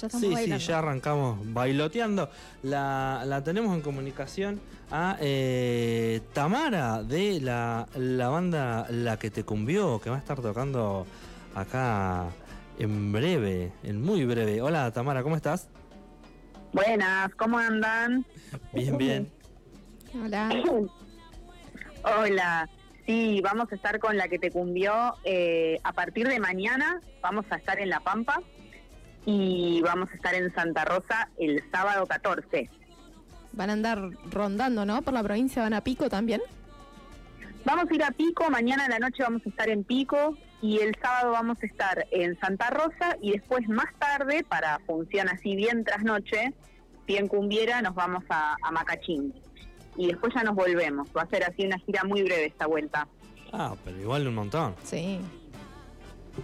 Ya estamos Sí, bailando. sí, ya arrancamos bailoteando. La, la tenemos en comunicación a eh, Tamara de la, la banda La que te cumbió, que va a estar tocando acá en breve, en muy breve. Hola Tamara, ¿cómo estás? Buenas, ¿cómo andan? Bien, bien. Hola. Hola. Sí, vamos a estar con la que te cumbió eh, a partir de mañana. Vamos a estar en La Pampa y vamos a estar en Santa Rosa el sábado 14. Van a andar rondando, ¿no? Por la provincia, van a Pico también. Vamos a ir a Pico, mañana en la noche vamos a estar en Pico y el sábado vamos a estar en Santa Rosa y después más tarde, para función así bien tras noche, bien cumbiera, nos vamos a, a Macachín. Y después ya nos volvemos. Va a ser así una gira muy breve esta vuelta. Ah, pero igual un montón. Sí.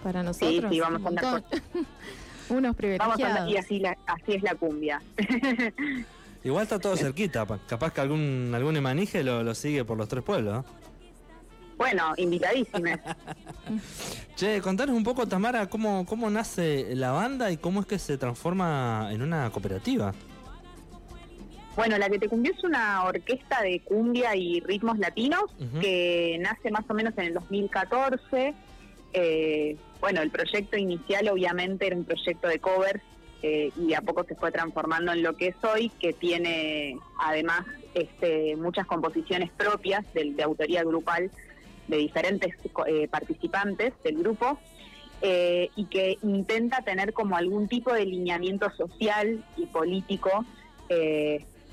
Para nosotros. sí, vamos un a andar. Unos Vamos a andar, privilegiados. y así, la- así es la cumbia. Igual está todo cerquita, pa- capaz que algún algún emanije lo, lo sigue por los tres pueblos. ¿no? bueno, invitadísimas. Che, contanos un poco, Tamara, cómo, cómo nace la banda y cómo es que se transforma en una cooperativa. Bueno, la que te cumbió es una orquesta de cumbia y ritmos latinos que nace más o menos en el 2014. Eh, bueno, el proyecto inicial obviamente era un proyecto de covers eh, y a poco se fue transformando en lo que es hoy, que tiene además este, muchas composiciones propias de, de autoría grupal de diferentes eh, participantes del grupo. eh, y que intenta tener como algún tipo de lineamiento social y político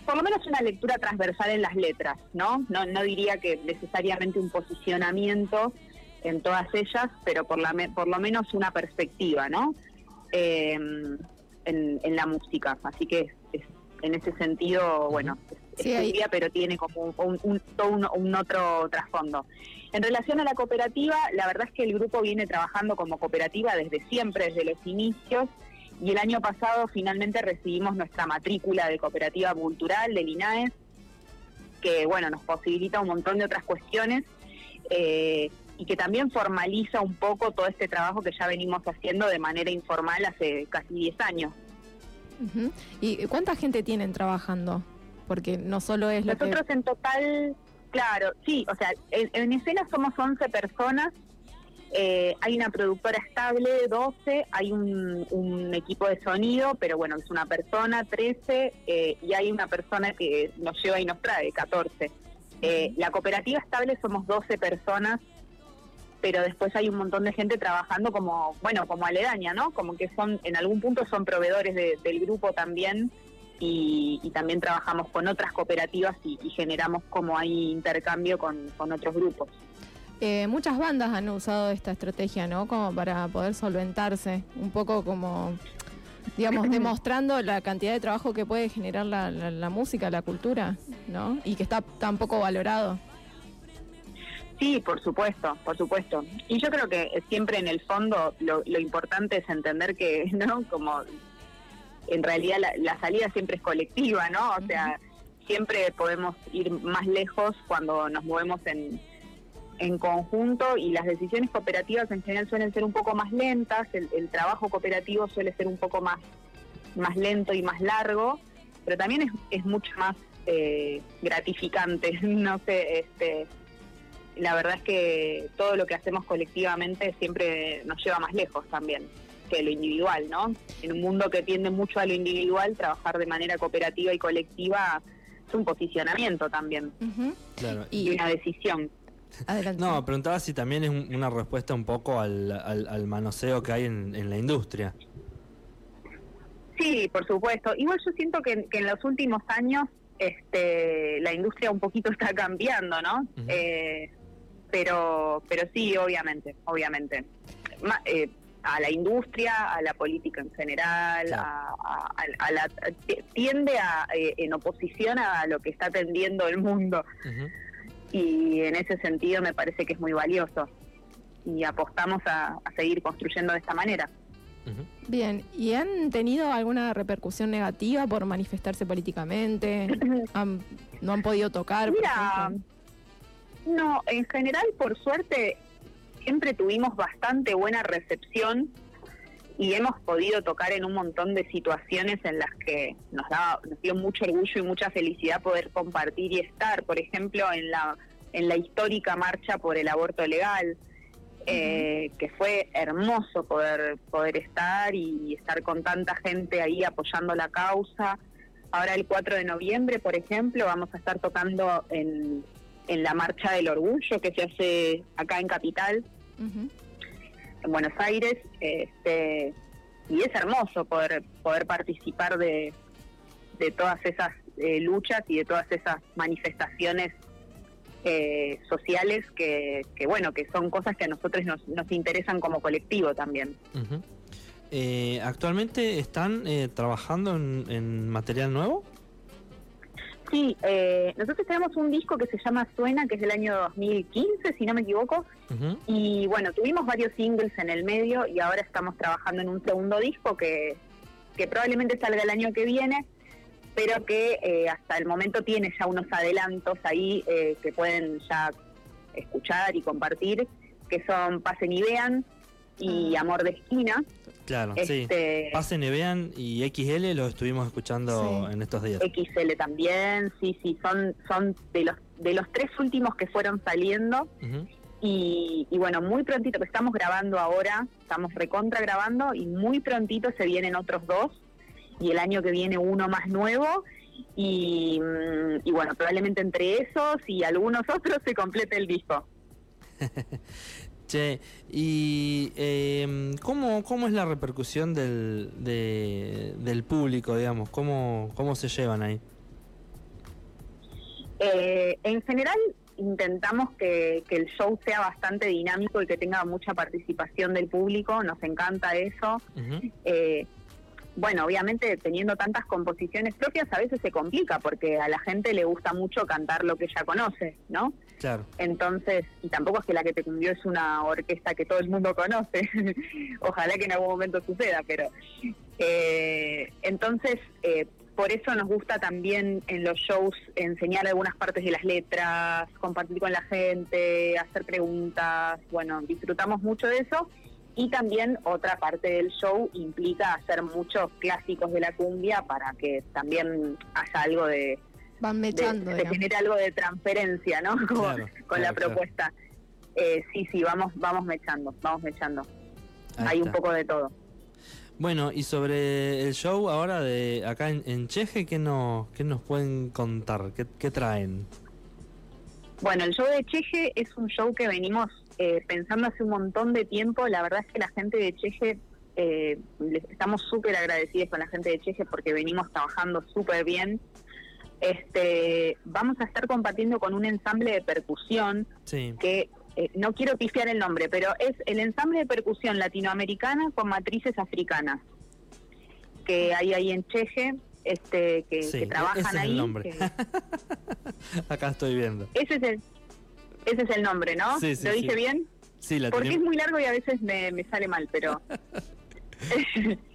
por lo menos una lectura transversal en las letras. No, no diría que necesariamente un posicionamiento en todas ellas, pero por, la, me- por lo menos una perspectiva, ¿no? Eh, en, en la música. Así que es- en ese sentido, bueno, es, es Sí, cumbia, pero tiene como un- todo un, un otro trasfondo. En relación a la cooperativa, la verdad es que el grupo viene trabajando como cooperativa desde siempre, desde los inicios, y el año pasado finalmente recibimos nuestra matrícula de cooperativa cultural del INAES, que bueno, nos posibilita un montón de otras cuestiones eh, y que también formaliza un poco todo este trabajo que ya venimos haciendo de manera informal hace casi 10 años. ¿Y cuánta gente tienen trabajando? Porque no solo es lo Nosotros en total, claro, sí, o sea, en, en escena somos 11 personas, eh, hay una productora estable, 12, hay un, un equipo de sonido, pero bueno, es una persona, 13, eh, y hay una persona que nos lleva y nos trae, 14. Eh, la cooperativa estable somos 12 personas, pero después hay un montón de gente trabajando como, bueno, como aledaña, ¿no? Como que son, en algún punto son proveedores de- del grupo también, y, y también trabajamos con otras cooperativas y, y generamos como hay intercambio con, con otros grupos. eh, muchas bandas han usado esta estrategia, ¿no? Como para poder solventarse, un poco como, digamos, demostrando la cantidad de trabajo que puede generar la, la- la música, la cultura, ¿no? Y que está tan poco valorado. Sí, por supuesto, por supuesto. Y yo creo que siempre en el fondo lo, lo importante es entender que, ¿no? Como en realidad la, la salida siempre es colectiva, ¿no? O sea, siempre podemos ir más lejos cuando nos movemos en, en conjunto y las decisiones cooperativas en general suelen ser un poco más lentas, el, el trabajo cooperativo suele ser un poco más, más lento y más largo, pero también es, es mucho más eh, gratificante, no sé, este la verdad es que todo lo que hacemos colectivamente siempre nos lleva más lejos también que lo individual, ¿no? En un mundo que tiende mucho a lo individual, trabajar de manera cooperativa y colectiva es un posicionamiento también Ujú. Claro. y Y una decisión. Adelante. No, preguntaba si también es un- una respuesta un poco al, al- al manoseo que hay en, en la industria. Sí, por supuesto. Igual yo siento que, que en los últimos años este, la industria un poquito está cambiando, ¿no? Eh, pero, pero sí, obviamente, obviamente. Ma- eh, a la industria, a la política en general, Claro. a, a- a- a la, tiende a, eh, en oposición a lo que está tendiendo el mundo. Ujú. Y en ese sentido me parece que es muy valioso. Y apostamos a, a seguir construyendo de esta manera. Bien, ¿y han tenido alguna repercusión negativa por manifestarse políticamente? ¿Han- ¿No han podido tocar? Mira, no, en general, por suerte, siempre tuvimos bastante buena recepción y hemos podido tocar en un montón de situaciones en las que nos, da, nos dio mucho orgullo y mucha felicidad poder compartir y estar, por ejemplo, en la, en la histórica marcha por el aborto legal, eh, que fue hermoso poder, poder estar y estar con tanta gente ahí apoyando la causa. Ahora el 4 de noviembre, por ejemplo, vamos a estar tocando en, en la Marcha del Orgullo que se hace acá en Capital, en Buenos Aires, este, y es hermoso poder, poder participar de, de todas esas eh, luchas y de todas esas manifestaciones eh, sociales que, que, bueno, que son cosas que a nosotros nos, nos interesan como colectivo también. eh, ¿Actualmente están eh, trabajando en, en, material nuevo? Sí, eh, nosotros tenemos un disco que se llama Suena, que es del año 2015, si no me equivoco, uh -huh. y bueno, tuvimos varios singles en el medio y ahora estamos trabajando en un segundo disco que, que probablemente salga el año que viene, pero que eh, hasta el momento tiene ya unos adelantos ahí eh, que pueden ya escuchar y compartir, que son Pasen y Vean y Amor de Esquina. Claro, este, sí. Pasen y Vean y XL lo estuvimos escuchando sí. en estos días. XL también, sí, sí, son, son de los de los tres últimos que fueron saliendo. Uh -huh. y, y, bueno, muy prontito, que estamos grabando ahora, estamos recontra grabando y muy prontito se vienen otros dos y el año que viene uno más nuevo y, y, bueno, probablemente entre esos y algunos otros se complete el disco. che, ¿y eh, ¿cómo, cómo es la repercusión del, de, del público, digamos? ¿Cómo, ¿Cómo se llevan ahí? Eh, en general intentamos que, que, el show sea bastante dinámico y que tenga mucha participación del público, nos encanta eso. Uh -huh. eh, bueno, obviamente teniendo tantas composiciones propias a veces se complica porque a la gente le gusta mucho cantar lo que ella conoce, ¿no? Claro. Entonces, y tampoco es que la que te cumbió es una orquesta que todo el mundo conoce. Ojalá que en algún momento suceda, pero eh, entonces eh, por eso nos gusta también en los shows enseñar algunas partes de las letras, compartir con la gente, hacer preguntas. Bueno, disfrutamos mucho de eso y también otra parte del show implica hacer muchos clásicos de la cumbia para que también haya algo de... Van mechando. De, se genere algo de transferencia, ¿no? Como, claro, con claro, la propuesta. Claro. Eh, sí, sí, vamos, vamos mechando, vamos mechando. Ahí Hay está. un poco de todo. Bueno, y sobre el show ahora de acá en, en Cheje, ¿qué, no, ¿qué nos pueden contar? ¿Qué, ¿Qué traen? Bueno, el show de Cheje es un show que venimos eh, pensando hace un montón de tiempo. La verdad es que la gente de Cheje, eh, estamos súper agradecidos con la gente de Cheje porque venimos trabajando súper bien. Este, vamos a estar compartiendo con un ensamble de percusión sí. que eh, no quiero pifiar el nombre, pero es el ensamble de percusión latinoamericana con matrices africanas que hay ahí en Cheje este que, sí, que trabajan ese es ahí. El nombre. Que... Acá estoy viendo. Ese es el, ese es el nombre, ¿no? Sí, sí, ¿Lo dije bien? Sí, la Porque tenemos. es muy largo y a veces me, me sale mal, pero...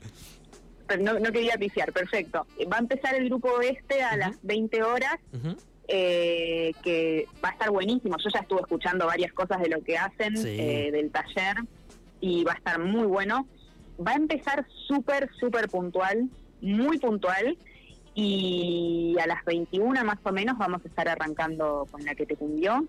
pero no, no, quería pifiar, perfecto. Va a empezar el grupo este a uh -huh. las 20 horas, uh -huh. eh, que va a estar buenísimo. Yo ya estuve escuchando varias cosas de lo que hacen, eh, del taller, y va a estar muy bueno. Va a empezar súper, súper puntual, muy puntual, y a las 21 más o menos vamos a estar arrancando con la que te cumbió.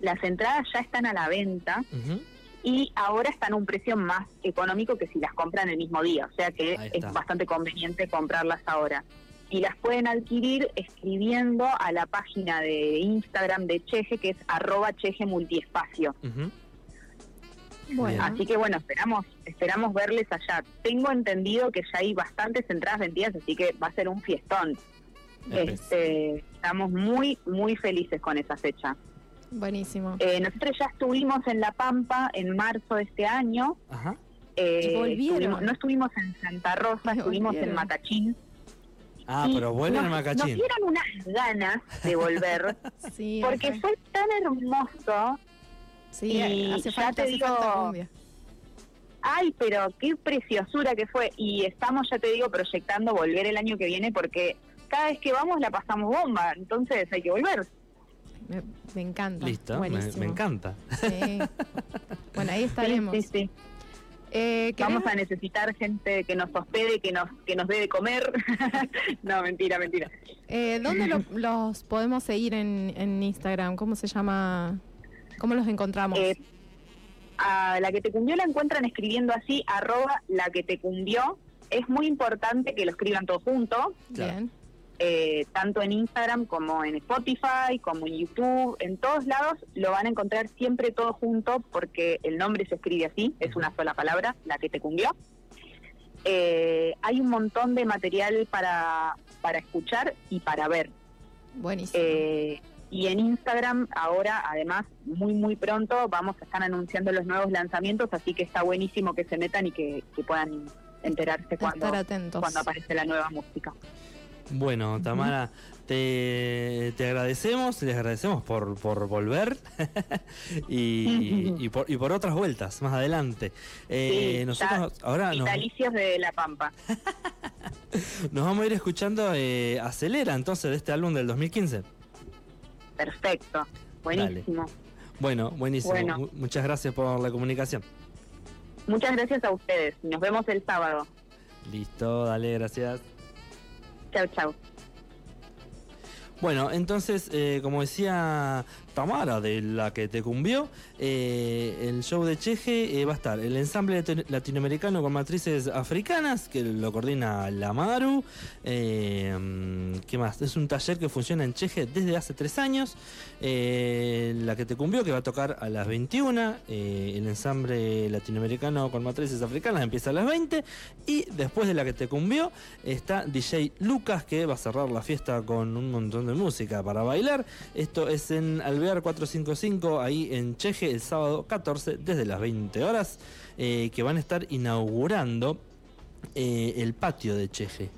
Las entradas ya están a la venta uh -huh. y ahora están a un precio más económico que si las compran el mismo día, o sea que es bastante conveniente comprarlas ahora. Y las pueden adquirir escribiendo a la página de Instagram de Cheje, que es arroba Cheje Multiespacio. Uh -huh. Bueno. Así que bueno, esperamos esperamos verles allá. Tengo entendido que ya hay bastantes entradas vendidas, así que va a ser un fiestón. Este, estamos muy, muy felices con esa fecha. Buenísimo. Eh, nosotros ya estuvimos en La Pampa en marzo de este año. Ajá. Eh, estuvimos, no estuvimos en Santa Rosa, estuvimos en Macachín. Ah, pero vuelven a Macachín. Nos dieron unas ganas de volver, sí, porque fue tan hermoso Sí, y hace falta, ya te digo, ay, pero qué preciosura que fue. Y estamos, ya te digo, proyectando volver el año que viene porque cada vez que vamos la pasamos bomba, entonces hay que volver. Me, me encanta. Listo, me, me, encanta. Sí. bueno, ahí estaremos. Sí, sí, sí. Eh, Vamos a necesitar gente que nos hospede, que nos que nos dé de comer. no, mentira, mentira. eh, ¿Dónde lo- los podemos seguir en, en Instagram? ¿Cómo se llama? ¿Cómo los encontramos? Eh, a la que te cumbió la encuentran escribiendo así, arroba la que te cumbió. Es muy importante que lo escriban todo junto, Claro. Bien. eh, tanto en Instagram como en Spotify, como en YouTube, en todos lados lo van a encontrar siempre todo junto porque el nombre se escribe así, es una sola palabra, la que te cumbió. Eh, hay un montón de material para, para escuchar y para ver. Buenísimo. Eh, y en Instagram ahora, además, muy, muy pronto vamos a estar anunciando los nuevos lanzamientos, así que está buenísimo que se metan y que, que puedan enterarse cuando, Estar atentos. cuando aparece la nueva música. Bueno, Tamara, te, te agradecemos, les agradecemos por, por volver y, y por, y por otras vueltas más adelante. Eh, Sí, nosotros ahora nos, de La Pampa. nos vamos a ir escuchando eh, Acelera entonces de este álbum del 2015. Perfecto. Buenísimo. Bueno, buenísimo. Bueno. Muchas gracias por la comunicación. Muchas gracias a ustedes. Nos vemos el sábado. Listo, dale, gracias. Chau, chau. Bueno, entonces, eh, como decía Tamara, de la que te cumbió, eh, el show de Cheje eh, va a estar el ensamble lati- latinoamericano con matrices africanas, que lo coordina la Maru. ¿Qué más? Es un taller que funciona en Cheje desde hace tres años. La que te cumbió, que va a tocar a las 21. eh, el ensamble latinoamericano con matrices africanas empieza a las 20. Y después de la que te cumbió, está DJ Lucas, que va a cerrar la fiesta con un montón de música para bailar. Esto es en Alvear 455, ahí en Cheje, el sábado 14, desde las 20 horas, eh, que van a estar inaugurando eh, el patio de Cheje.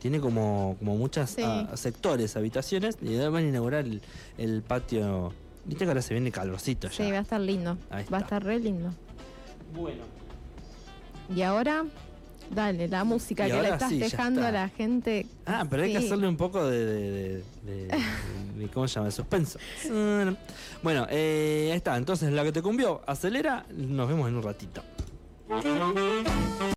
Tiene como, como muchos Sí. sectores, habitaciones, y van a inaugurar el, el patio. Viste que ahora se viene calorcito ya. Sí, va a estar lindo. Ahí Va a estar re lindo. Bueno. Y ahora, dale, la música Y que le estás sí, dejando a la gente. Ah, pero hay que hacerle un poco de, de- de- de- de- ¿cómo se llama? De suspenso. Bueno, eh, ahí está. Entonces, la que te cumbió, acelera. Nos vemos en un ratito.